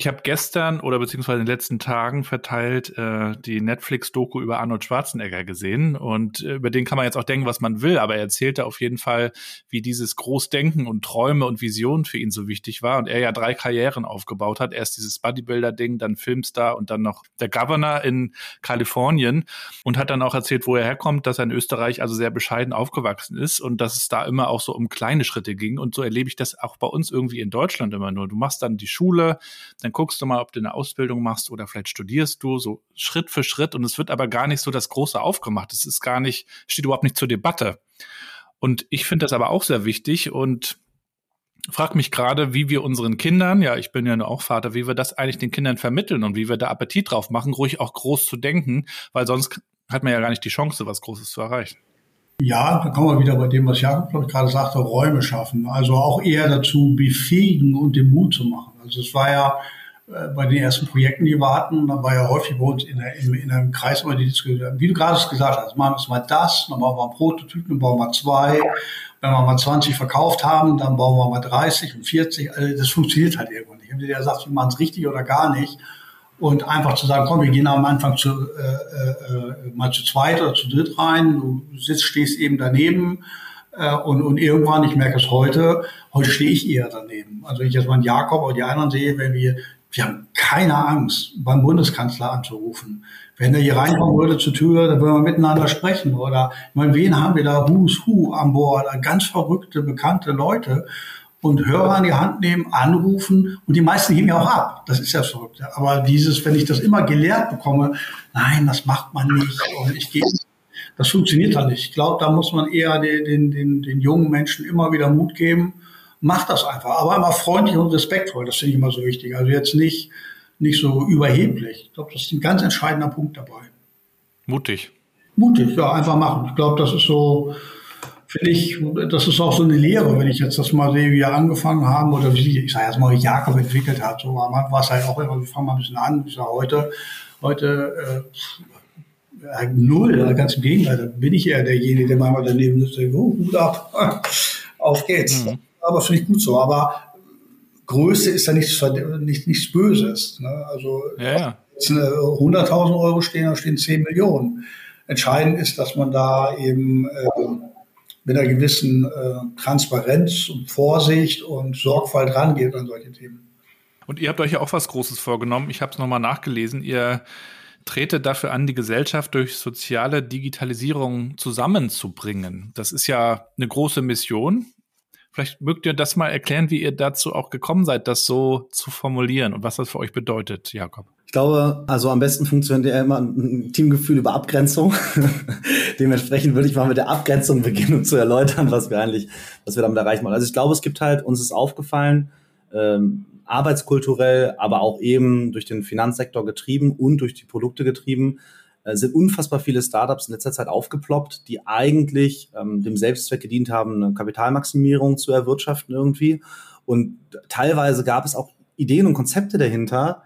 Ich habe gestern oder beziehungsweise in den letzten Tagen verteilt äh, die Netflix-Doku über Arnold Schwarzenegger gesehen und äh, über den kann man jetzt auch denken, was man will, aber er erzählte auf jeden Fall, wie dieses Großdenken und Träume und Visionen für ihn so wichtig war und er ja drei Karrieren aufgebaut hat. Erst dieses Bodybuilder-Ding, dann Filmstar und dann noch der Governor in Kalifornien und hat dann auch erzählt, wo er herkommt, dass er in Österreich also sehr bescheiden aufgewachsen ist und dass es da immer auch so um kleine Schritte ging und so erlebe ich das auch bei uns irgendwie in Deutschland immer nur. Du machst dann die Schule, dann dann guckst du mal, ob du eine Ausbildung machst oder vielleicht studierst du so Schritt für Schritt und es wird aber gar nicht so das Große aufgemacht. Es ist gar nicht, steht überhaupt nicht zur Debatte. Und ich finde das aber auch sehr wichtig und frag mich gerade, wie wir unseren Kindern, ja, ich bin ja nur auch Vater, wie wir das eigentlich den Kindern vermitteln und wie wir da Appetit drauf machen, ruhig auch groß zu denken, weil sonst hat man ja gar nicht die Chance, was Großes zu erreichen. Ja, da kommen wir wieder bei dem, was Jakob, gerade sagte, Räume schaffen. Also auch eher dazu befähigen und den Mut zu machen. Also es war ja, bei den ersten Projekten, die wir hatten, da war ja häufig bei uns in, der, in, in einem Kreis immer die Diskussion, wie du gerade gesagt hast, machen wir mal das, dann bauen wir einen Prototyp, dann bauen wir zwei. Wenn wir mal 20 verkauft haben, dann bauen wir mal 30 und 40. Also das funktioniert halt irgendwo nicht. Ich habe dir gesagt, wir machen es richtig oder gar nicht. Und einfach zu sagen, komm, wir gehen am Anfang zu, äh, äh, mal zu zweit oder zu dritt rein, du sitzt, stehst eben daneben äh, und, und irgendwann, ich merke es heute, heute stehe ich eher daneben. Also wenn ich jetzt mal einen Jakob oder die anderen sehe, wenn wir wir haben keine Angst, beim Bundeskanzler anzurufen. Wenn er hier reinkommen würde zur Tür, dann würden wir miteinander sprechen. Oder ich meine, wen haben wir da Who's Who an Bord? Ganz verrückte, bekannte Leute. Und Hörer an die Hand nehmen, anrufen und die meisten heben ja auch ab. Das ist ja verrückt. Aber dieses, wenn ich das immer gelehrt bekomme, nein, das macht man nicht und ich gehe, das funktioniert da nicht. Ich glaube, da muss man eher den, den, den, den jungen Menschen immer wieder Mut geben mach das einfach. Aber immer freundlich und respektvoll, das finde ich immer so wichtig. Also jetzt nicht, nicht so überheblich. Ich glaube, das ist ein ganz entscheidender Punkt dabei. Mutig. Mutig, ja, einfach machen. Ich glaube, das ist so, finde ich, das ist auch so eine Lehre, wenn ich jetzt das mal sehe, wie wir angefangen haben oder wie ich sage jetzt mal, wie Jakob entwickelt hat. So war es halt auch immer, wir fangen mal ein bisschen an. Ich sage heute, heute äh, null, ganz im Gegenteil, da bin ich eher derjenige, der mal daneben ist, oh, Hut ab, auf geht's. Mhm aber finde ich gut so. Aber Größe ist ja nichts, nicht, nichts Böses. Ne? Also ja, ja. 100.000 Euro stehen, da stehen 10 Millionen. Entscheidend ist, dass man da eben äh, mit einer gewissen äh, Transparenz und Vorsicht und Sorgfalt rangeht an solche Themen. Und ihr habt euch ja auch was Großes vorgenommen. Ich habe es nochmal nachgelesen. Ihr tretet dafür an, die Gesellschaft durch soziale Digitalisierung zusammenzubringen. Das ist ja eine große Mission. Vielleicht mögt ihr das mal erklären, wie ihr dazu auch gekommen seid, das so zu formulieren und was das für euch bedeutet, Jakob. Ich glaube, also am besten funktioniert ja immer ein Teamgefühl über Abgrenzung. Dementsprechend würde ich mal mit der Abgrenzung beginnen, um zu erläutern, was wir eigentlich, was wir damit erreichen wollen. Also ich glaube, es gibt halt, uns ist aufgefallen, ähm, arbeitskulturell, aber auch eben durch den Finanzsektor getrieben und durch die Produkte getrieben, äh, sind unfassbar viele Startups in letzter Zeit aufgeploppt, die eigentlich ähm, dem Selbstzweck gedient haben, eine Kapitalmaximierung zu erwirtschaften irgendwie. Und teilweise gab es auch Ideen und Konzepte dahinter,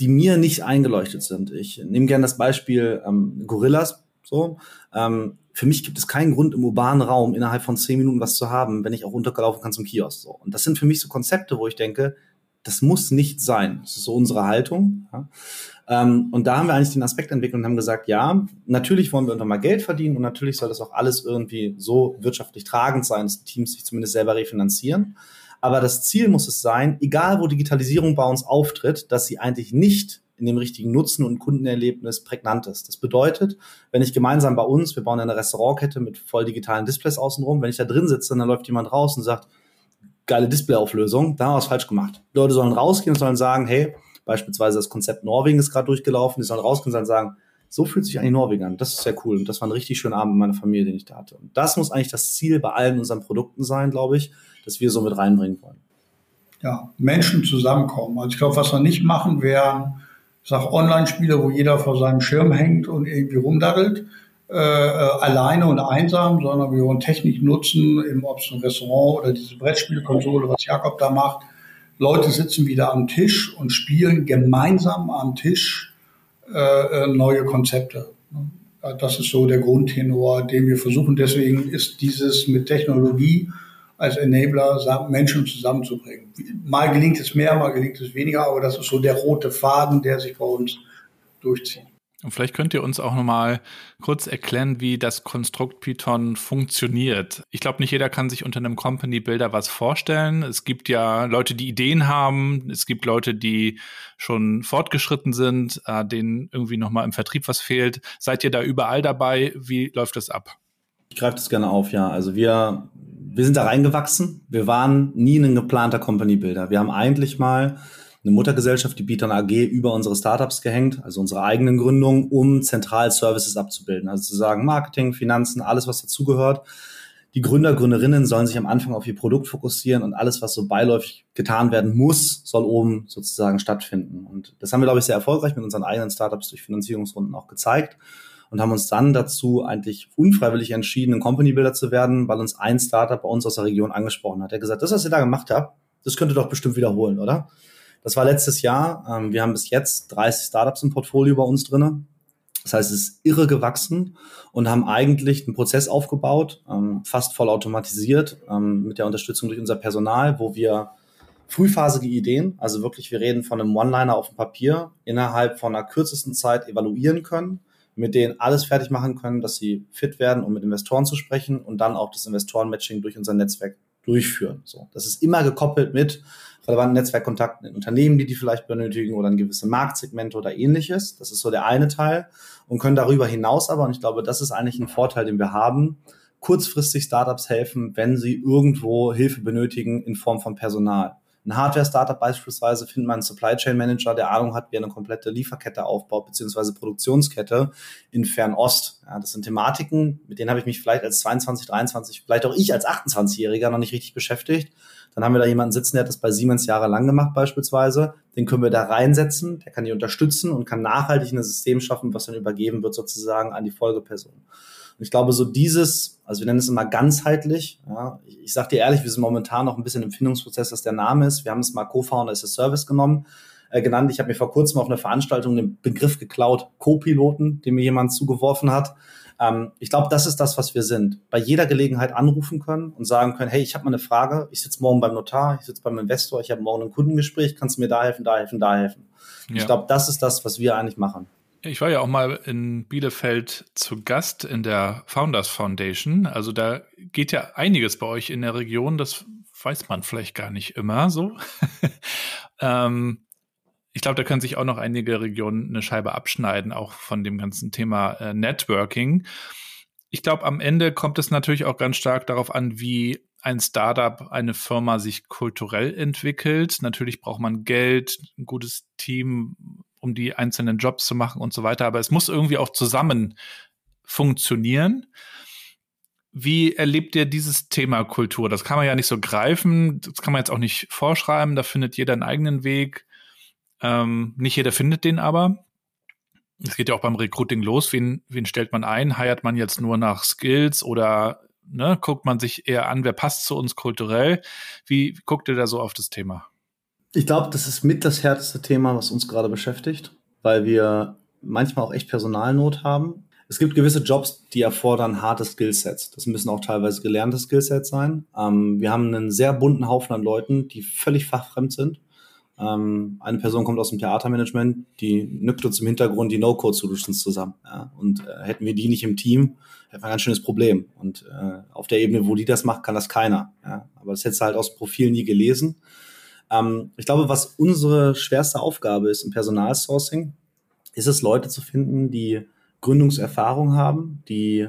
die mir nicht eingeleuchtet sind. Ich nehme gerne das Beispiel ähm, Gorillas. So, ähm, für mich gibt es keinen Grund im urbanen Raum innerhalb von zehn Minuten was zu haben, wenn ich auch runtergelaufen kann zum Kiosk. So. Und das sind für mich so Konzepte, wo ich denke, das muss nicht sein. Das ist so unsere Haltung. Ja. Ähm, und da haben wir eigentlich den Aspekt entwickelt und haben gesagt, ja, natürlich wollen wir unter mal Geld verdienen und natürlich soll das auch alles irgendwie so wirtschaftlich tragend sein, dass die Teams sich zumindest selber refinanzieren. Aber das Ziel muss es sein, egal wo Digitalisierung bei uns auftritt, dass sie eigentlich nicht in dem richtigen Nutzen und Kundenerlebnis prägnant ist. Das bedeutet, wenn ich gemeinsam bei uns, wir bauen eine Restaurantkette mit voll digitalen Displays außenrum, wenn ich da drin sitze, dann läuft jemand raus und sagt, geile Displayauflösung, da haben wir was falsch gemacht. Die Leute sollen rausgehen und sollen sagen, hey, Beispielsweise das Konzept Norwegen ist gerade durchgelaufen. Die sollen rauskommen und sagen, so fühlt sich eigentlich Norwegen an. Das ist sehr cool. Und das war ein richtig schöner Abend mit meiner Familie, den ich da hatte. Und das muss eigentlich das Ziel bei allen unseren Produkten sein, glaube ich, dass wir so mit reinbringen wollen. Ja, Menschen zusammenkommen. Also ich glaube, was wir nicht machen, wären, ich sag Online-Spiele, wo jeder vor seinem Schirm hängt und irgendwie rumdaddelt, äh, äh, alleine und einsam, sondern wir wollen Technik nutzen, eben ob es ein Restaurant oder diese Brettspielkonsole, was Jakob da macht, Leute sitzen wieder am Tisch und spielen gemeinsam am Tisch äh, äh, neue Konzepte. Das ist so der Grundtenor, den wir versuchen. Deswegen ist dieses mit Technologie als Enabler, Menschen zusammenzubringen. Mal gelingt es mehr, mal gelingt es weniger, aber das ist so der rote Faden, der sich bei uns durchzieht. Und vielleicht könnt ihr uns auch nochmal kurz erklären, wie das Konstrukt Python funktioniert. Ich glaube, nicht jeder kann sich unter einem Company Builder was vorstellen. Es gibt ja Leute, die Ideen haben. Es gibt Leute, die schon fortgeschritten sind, äh, denen irgendwie nochmal im Vertrieb was fehlt. Seid ihr da überall dabei? Wie läuft das ab? Ich greife das gerne auf, ja. Also wir, wir sind da reingewachsen. Wir waren nie ein geplanter Company Builder. Wir haben eigentlich mal eine Muttergesellschaft, die Beaton AG, über unsere Startups gehängt, also unsere eigenen Gründungen, um zentral Services abzubilden. Also zu sagen, Marketing, Finanzen, alles, was dazugehört. Die Gründer, Gründerinnen sollen sich am Anfang auf ihr Produkt fokussieren und alles, was so beiläufig getan werden muss, soll oben sozusagen stattfinden. Und das haben wir, glaube ich, sehr erfolgreich mit unseren eigenen Startups durch Finanzierungsrunden auch gezeigt und haben uns dann dazu eigentlich unfreiwillig entschieden, ein Company Builder zu werden, weil uns ein Startup bei uns aus der Region angesprochen hat. Er hat gesagt, das, was ihr da gemacht habt, das könnt ihr doch bestimmt wiederholen, oder? Das war letztes Jahr. Ähm, wir haben bis jetzt 30 Startups im Portfolio bei uns drinne. Das heißt, es ist irre gewachsen und haben eigentlich einen Prozess aufgebaut, ähm, fast voll automatisiert, ähm, mit der Unterstützung durch unser Personal, wo wir frühphasige Ideen, also wirklich, wir reden von einem One-Liner auf dem Papier, innerhalb von einer kürzesten Zeit evaluieren können, mit denen alles fertig machen können, dass sie fit werden, um mit Investoren zu sprechen und dann auch das Investoren-Matching durch unser Netzwerk durchführen. So, das ist immer gekoppelt mit relevanten Netzwerkkontakten in Unternehmen, die die vielleicht benötigen oder in gewisse Marktsegmente oder ähnliches. Das ist so der eine Teil und können darüber hinaus aber, und ich glaube, das ist eigentlich ein Vorteil, den wir haben, kurzfristig Startups helfen, wenn sie irgendwo Hilfe benötigen in Form von Personal. Ein Hardware-Startup beispielsweise findet man einen Supply Chain Manager, der Ahnung hat, wie er eine komplette Lieferkette aufbaut, beziehungsweise Produktionskette in Fernost. Ja, das sind Thematiken, mit denen habe ich mich vielleicht als 22, 23, vielleicht auch ich als 28-Jähriger noch nicht richtig beschäftigt. Dann haben wir da jemanden sitzen, der hat das bei Siemens jahrelang gemacht beispielsweise. Den können wir da reinsetzen, der kann die unterstützen und kann nachhaltig ein System schaffen, was dann übergeben wird sozusagen an die Folgeperson. Und ich glaube, so dieses, also wir nennen es immer ganzheitlich. Ja, ich, ich sage dir ehrlich, wir sind momentan noch ein bisschen im Findungsprozess, dass der Name ist. Wir haben es mal Co-Founder as a Service genommen, äh, genannt. Ich habe mir vor kurzem auf einer Veranstaltung den Begriff geklaut, Co-Piloten, den mir jemand zugeworfen hat. Ähm, ich glaube, das ist das, was wir sind. Bei jeder Gelegenheit anrufen können und sagen können, hey, ich habe mal eine Frage, ich sitze morgen beim Notar, ich sitze beim Investor, ich habe morgen ein Kundengespräch, kannst du mir da helfen, da helfen, da helfen. Ja. Ich glaube, das ist das, was wir eigentlich machen. Ich war ja auch mal in Bielefeld zu Gast in der Founders Foundation. Also da geht ja einiges bei euch in der Region. Das weiß man vielleicht gar nicht immer so. ähm, ich glaube, da können sich auch noch einige Regionen eine Scheibe abschneiden, auch von dem ganzen Thema äh, Networking. Ich glaube, am Ende kommt es natürlich auch ganz stark darauf an, wie ein Startup, eine Firma sich kulturell entwickelt. Natürlich braucht man Geld, ein gutes Team, um die einzelnen Jobs zu machen und so weiter. Aber es muss irgendwie auch zusammen funktionieren. Wie erlebt ihr dieses Thema Kultur? Das kann man ja nicht so greifen, das kann man jetzt auch nicht vorschreiben, da findet jeder einen eigenen Weg. Ähm, nicht jeder findet den aber. Es geht ja auch beim Recruiting los. Wen, wen stellt man ein? Heiert man jetzt nur nach Skills oder ne, guckt man sich eher an, wer passt zu uns kulturell? Wie, guckt ihr da so auf das Thema? Ich glaube, das ist mit das härteste Thema, was uns gerade beschäftigt, weil wir manchmal auch echt Personalnot haben. Es gibt gewisse Jobs, die erfordern harte Skillsets. Das müssen auch teilweise gelernte Skillsets sein. Ähm, wir haben einen sehr bunten Haufen an Leuten, die völlig fachfremd sind. Ähm, eine Person kommt aus dem Theatermanagement, die nückt uns im Hintergrund die No-Code-Solutions zusammen. Ja? Und äh, hätten wir die nicht im Team, hätten wir ein ganz schönes Problem. Und äh, auf der Ebene, wo die das macht, kann das keiner. Ja? Aber das hättest du halt aus Profil nie gelesen. Ähm, ich glaube, was unsere schwerste Aufgabe ist im Personalsourcing, ist es, Leute zu finden, die Gründungserfahrung haben, die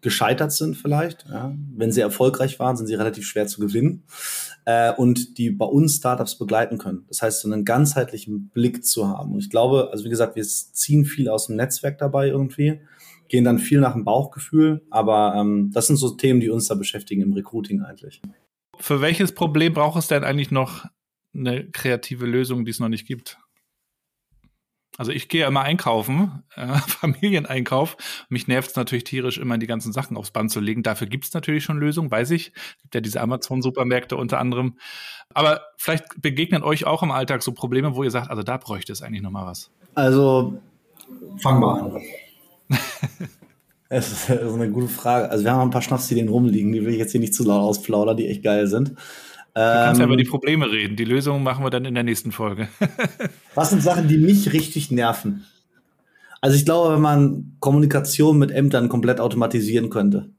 gescheitert sind vielleicht. Ja. Wenn sie erfolgreich waren, sind sie relativ schwer zu gewinnen äh, und die bei uns Startups begleiten können. Das heißt, so einen ganzheitlichen Blick zu haben. Und ich glaube, also wie gesagt, wir ziehen viel aus dem Netzwerk dabei irgendwie, gehen dann viel nach dem Bauchgefühl, aber ähm, das sind so Themen, die uns da beschäftigen im Recruiting eigentlich. Für welches Problem braucht es denn eigentlich noch eine kreative Lösung, die es noch nicht gibt? Also ich gehe immer einkaufen, äh, Familieneinkauf. Mich nervt es natürlich tierisch, immer die ganzen Sachen aufs Band zu legen. Dafür gibt es natürlich schon Lösungen, weiß ich. Es gibt ja diese Amazon-Supermärkte unter anderem. Aber vielleicht begegnen euch auch im Alltag so Probleme, wo ihr sagt, also da bräuchte es eigentlich noch mal was. Also fangen wir an. Das ist, eine gute Frage. Also wir haben ein paar Schnapsideen rumliegen, die will ich jetzt hier nicht zu laut ausplaudern, die echt geil sind. Du kannst ja über die Probleme reden. Die Lösungen machen wir dann in der nächsten Folge. Was sind Sachen, die mich richtig nerven? Also ich glaube, wenn man Kommunikation mit Ämtern komplett automatisieren könnte.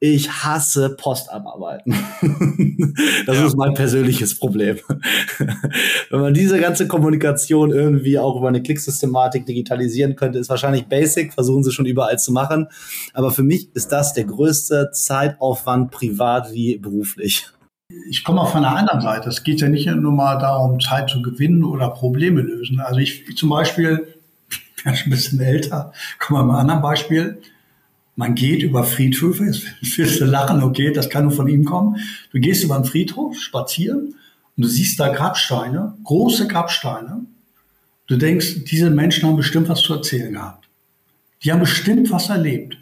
Ich hasse Postabarbeiten. das ja. ist mein persönliches Problem. wenn man diese ganze Kommunikation irgendwie auch über eine Klicksystematik digitalisieren könnte, ist wahrscheinlich basic, versuchen sie schon überall zu machen. Aber für mich ist das der größte Zeitaufwand privat wie beruflich. Ich komme auch von der anderen Seite. Es geht ja nicht nur mal darum, Zeit zu gewinnen oder Probleme lösen. Also ich, zum Beispiel ich bin schon ein bisschen älter. Kommen wir mal einem Beispiel. Man geht über Friedhöfe, jetzt wirst du lachen, okay, das kann nur von ihm kommen. Du gehst über einen Friedhof spazieren und du siehst da Grabsteine, große Grabsteine. Du denkst, diese Menschen haben bestimmt was zu erzählen gehabt. Die haben bestimmt was erlebt.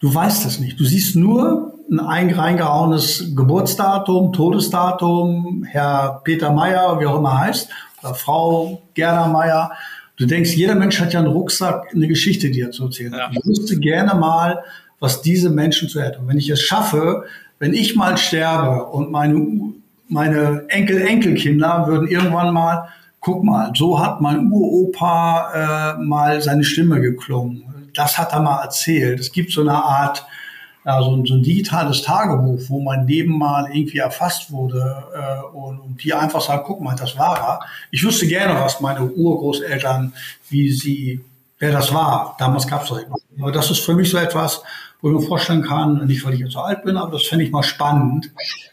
Du weißt es nicht. Du siehst nur ein reingehauenes Geburtsdatum, Todesdatum, Herr Peter Meyer, wie auch immer heißt, oder Frau Gerda Meyer. Du denkst, jeder Mensch hat ja einen Rucksack, eine Geschichte, die er zu erzählen hat. Ja. Ich wüsste gerne mal, was diese Menschen zu erzählen. Wenn ich es schaffe, wenn ich mal sterbe und meine, meine Enkel, Enkelkinder würden irgendwann mal, guck mal, so hat mein Uropa äh, mal seine Stimme geklungen. Das hat er mal erzählt. Es gibt so eine Art ja, so, ein, so ein digitales Tagebuch, wo mein Leben mal irgendwie erfasst wurde äh, und, und die einfach sagen, guck mal, das war er. Ich wüsste gerne, was meine Urgroßeltern, wie sie, wer das war. Damals gab es das nicht. Aber das ist für mich so etwas, wo ich mir vorstellen kann, nicht weil ich jetzt so alt bin, aber das fände ich mal spannend.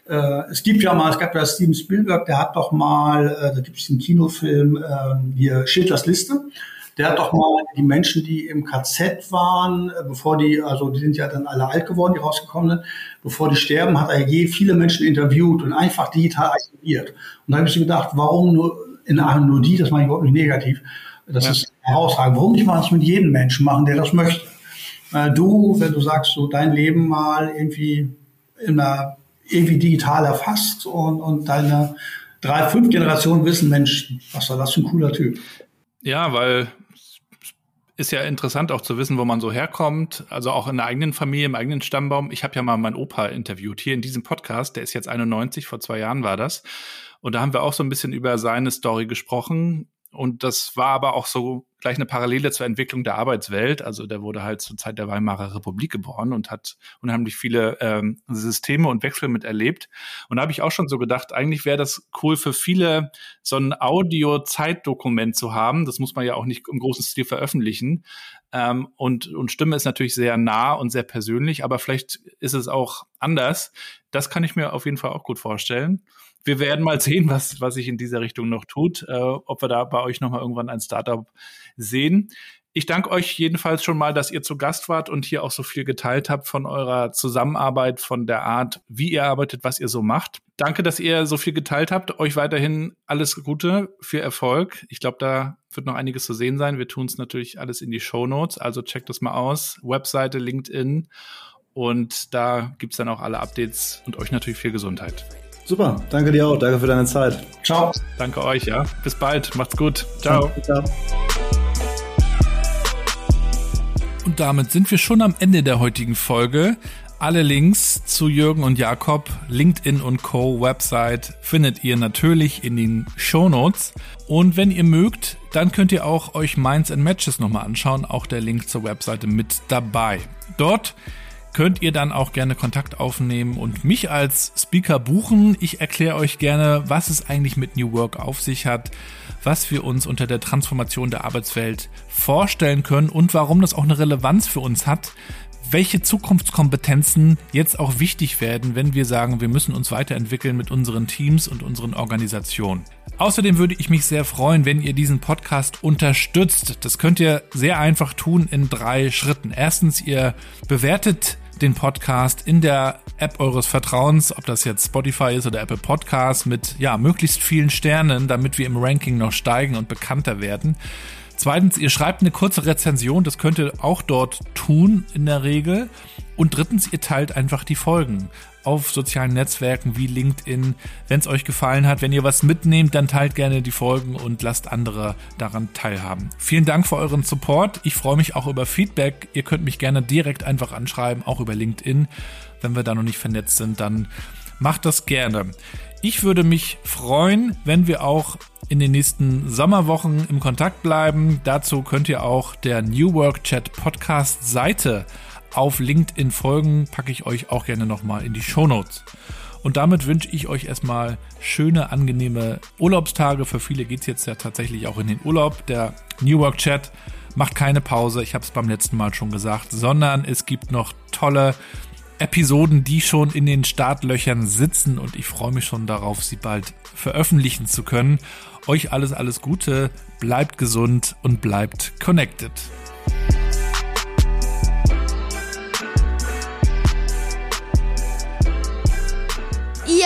Äh, es gibt ja mal, es gab ja Steven Spielberg, der hat doch mal, äh, da gibt es einen Kinofilm, äh, hier Schindlers Liste. Der hat doch mal die Menschen, die im KZ waren, äh, bevor die, also die sind ja dann alle alt geworden, die rausgekommen sind, bevor die sterben, hat er je viele Menschen interviewt und einfach digital archiviert. Und da habe ich mir gedacht, warum nur in einem nur die, das meine ich überhaupt nicht negativ, das ja. ist herausragend. Warum nicht mal das mit jedem Menschen machen, der das möchte? Äh, du, wenn du sagst, so dein Leben mal irgendwie in einer, irgendwie digital erfasst und, und deine drei, fünf Generationen wissen, Mensch, was war das für ein cooler Typ. Ja, weil ist ja interessant auch zu wissen, wo man so herkommt. Also auch in der eigenen Familie, im eigenen Stammbaum. Ich habe ja mal meinen Opa interviewt hier in diesem Podcast. Der ist jetzt 91, vor zwei Jahren war das. Und da haben wir auch so ein bisschen über seine Story gesprochen. Und das war aber auch so gleich eine Parallele zur Entwicklung der Arbeitswelt. Also der wurde halt zur Zeit der Weimarer Republik geboren und hat unheimlich viele ähm, Systeme und Wechsel miterlebt. Und da habe ich auch schon so gedacht, eigentlich wäre das cool für viele, so ein Audio-Zeitdokument zu haben. Das muss man ja auch nicht im großen Stil veröffentlichen. Ähm, und, und Stimme ist natürlich sehr nah und sehr persönlich, aber vielleicht ist es auch anders. Das kann ich mir auf jeden Fall auch gut vorstellen wir werden mal sehen, was, was sich in dieser Richtung noch tut, äh, ob wir da bei euch nochmal irgendwann ein Startup sehen. Ich danke euch jedenfalls schon mal, dass ihr zu Gast wart und hier auch so viel geteilt habt von eurer Zusammenarbeit, von der Art, wie ihr arbeitet, was ihr so macht. Danke, dass ihr so viel geteilt habt. Euch weiterhin alles Gute, viel Erfolg. Ich glaube, da wird noch einiges zu sehen sein. Wir tun es natürlich alles in die Show Notes, also checkt das mal aus. Webseite, LinkedIn und da gibt's dann auch alle Updates und euch natürlich viel Gesundheit. Super, danke dir auch. Danke für deine Zeit. Ciao. Danke euch, ja. Bis bald. Macht's gut. Ciao. Ciao. Und damit sind wir schon am Ende der heutigen Folge. Alle Links zu Jürgen und Jakob, LinkedIn und Co. Website findet ihr natürlich in den Show Notes. Und wenn ihr mögt, dann könnt ihr auch euch Minds and Matches nochmal anschauen. Auch der Link zur Webseite mit dabei. Dort könnt ihr dann auch gerne Kontakt aufnehmen und mich als Speaker buchen. Ich erkläre euch gerne, was es eigentlich mit New Work auf sich hat, was wir uns unter der Transformation der Arbeitswelt vorstellen können und warum das auch eine Relevanz für uns hat, welche Zukunftskompetenzen jetzt auch wichtig werden, wenn wir sagen, wir müssen uns weiterentwickeln mit unseren Teams und unseren Organisationen. Außerdem würde ich mich sehr freuen, wenn ihr diesen Podcast unterstützt. Das könnt ihr sehr einfach tun in drei Schritten. Erstens, ihr bewertet den Podcast in der App eures Vertrauens, ob das jetzt Spotify ist oder Apple Podcasts, mit ja, möglichst vielen Sternen, damit wir im Ranking noch steigen und bekannter werden. Zweitens, ihr schreibt eine kurze Rezension, das könnt ihr auch dort tun in der Regel. Und drittens, ihr teilt einfach die Folgen. auf sozialen Netzwerken wie LinkedIn. Wenn es euch gefallen hat, wenn ihr was mitnehmt, dann teilt gerne die Folgen und lasst andere daran teilhaben. Vielen Dank für euren Support. Ich freue mich auch über Feedback. Ihr könnt mich gerne direkt einfach anschreiben, auch über LinkedIn. Wenn wir da noch nicht vernetzt sind, dann macht das gerne. Ich würde mich freuen, wenn wir auch in den nächsten Sommerwochen im Kontakt bleiben. Dazu könnt ihr auch der New Work Chat Podcast Seite auf LinkedIn folgen. Packe ich euch auch gerne nochmal in die Show Notes. Und damit wünsche ich euch erstmal schöne, angenehme Urlaubstage. Für viele geht es jetzt ja tatsächlich auch in den Urlaub. Der New Work Chat macht keine Pause, ich habe es beim letzten Mal schon gesagt, sondern es gibt noch tolle Episoden, die schon in den Startlöchern sitzen und ich freue mich schon darauf, sie bald veröffentlichen zu können. Euch alles, alles Gute, bleibt gesund und bleibt connected.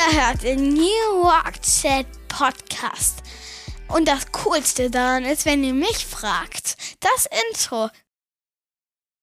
Ihr hört den New Work Chat Podcast. Und das Coolste daran ist, wenn ihr mich fragt, das Intro